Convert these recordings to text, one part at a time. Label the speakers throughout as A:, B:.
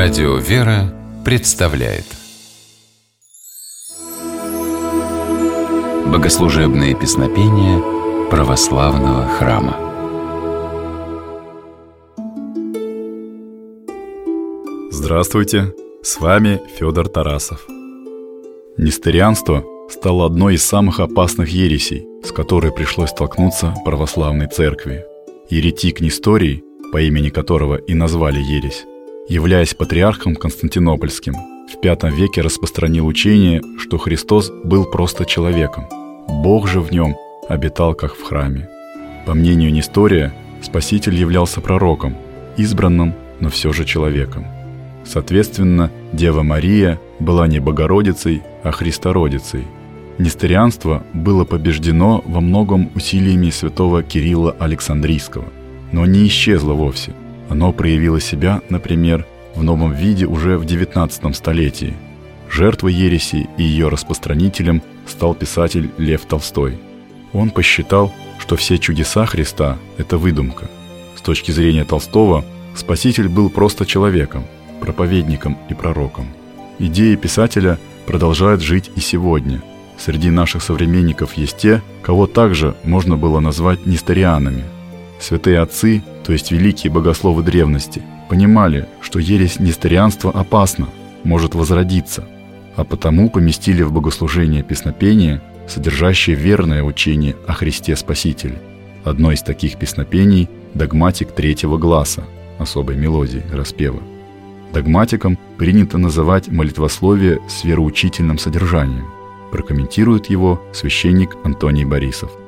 A: Радио «Вера» представляет Богослужебные песнопения православного храма
B: Здравствуйте, с вами Федор Тарасов. Нестерианство стало одной из самых опасных ересей, с которой пришлось столкнуться православной церкви. Еретик Несторий, по имени которого и назвали ересь, являясь патриархом Константинопольским, в V веке распространил учение, что Христос был просто человеком. Бог же в нем обитал как в храме. По мнению Нестория, Спаситель являлся пророком, избранным, но все же человеком. Соответственно, Дева Мария была не Богородицей, а Христородицей. Несторианство было побеждено во многом усилиями святого Кирилла Александрийского, но не исчезло вовсе – оно проявило себя, например, в новом виде уже в XIX столетии. Жертвой ереси и ее распространителем стал писатель Лев Толстой. Он посчитал, что все чудеса Христа – это выдумка. С точки зрения Толстого, Спаситель был просто человеком, проповедником и пророком. Идеи писателя продолжают жить и сегодня. Среди наших современников есть те, кого также можно было назвать несторианами – Святые отцы, то есть великие богословы древности, понимали, что ересь несторианства опасна, может возродиться, а потому поместили в богослужение песнопения, содержащее верное учение о Христе Спасителе. Одно из таких песнопений – догматик третьего гласа, особой мелодии, распева. Догматиком принято называть молитвословие с вероучительным содержанием. Прокомментирует его священник Антоний Борисов –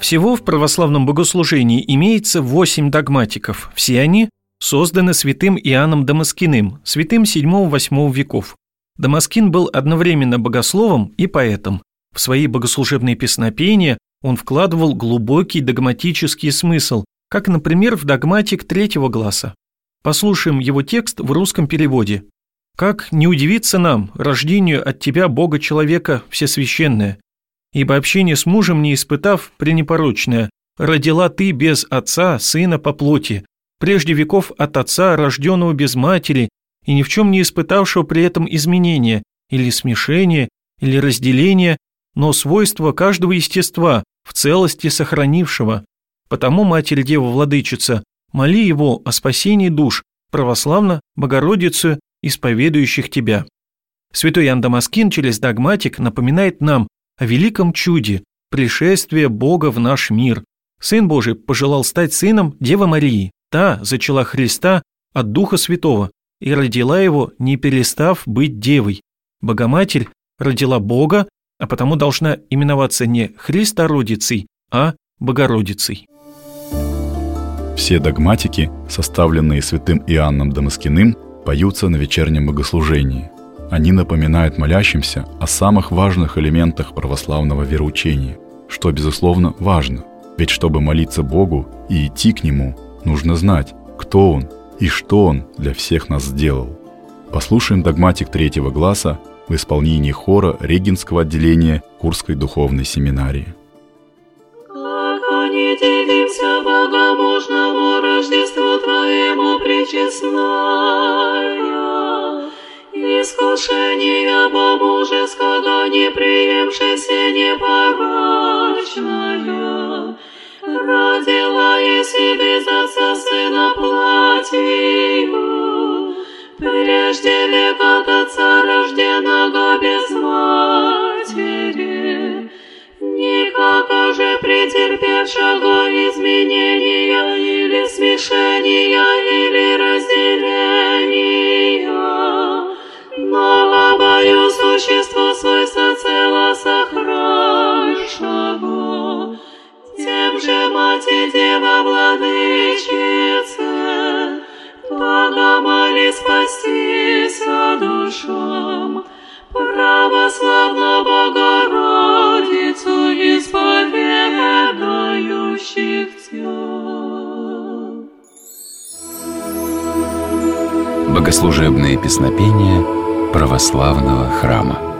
C: всего в православном богослужении имеется восемь догматиков. Все они созданы святым Иоанном Дамаскиным, святым 7-8 веков. Дамаскин был одновременно богословом и поэтом. В свои богослужебные песнопения он вкладывал глубокий догматический смысл, как, например, в догматик третьего гласа. Послушаем его текст в русском переводе. «Как не удивиться нам, рождению от Тебя, Бога-человека, Всесвященное, ибо общение с мужем не испытав пренепорочное, родила ты без отца сына по плоти, прежде веков от отца, рожденного без матери, и ни в чем не испытавшего при этом изменения, или смешения, или разделения, но свойства каждого естества в целости сохранившего. Потому, Матерь Дева Владычица, моли его о спасении душ, православно, Богородицу, исповедующих тебя. Святой Иоанн Дамаскин через догматик напоминает нам о великом чуде – пришествия Бога в наш мир. Сын Божий пожелал стать сыном Девы Марии. Та зачала Христа от Духа Святого и родила его, не перестав быть девой. Богоматерь родила Бога, а потому должна именоваться не Христородицей, а Богородицей.
B: Все догматики, составленные святым Иоанном Дамаскиным, поются на вечернем богослужении. Они напоминают молящимся о самых важных элементах православного вероучения, что, безусловно, важно. Ведь чтобы молиться Богу и идти к Нему, нужно знать, кто Он и что Он для всех нас сделал. Послушаем догматик третьего гласа в исполнении хора Регинского отделения Курской духовной семинарии.
D: Искушения по-мужеского не приемшееся непорочная, родила и себе за сына платью, прежде века от отца рожденного без матери, никак же претерпевшего изменения или смешения или Новобою существо свойства цело сохраншего, Тем же Мать и Дева Владычице, Богомоли спастися душам, Православно Богородицу исповедающих Тебя.
A: Богослужебные песнопения – православного храма.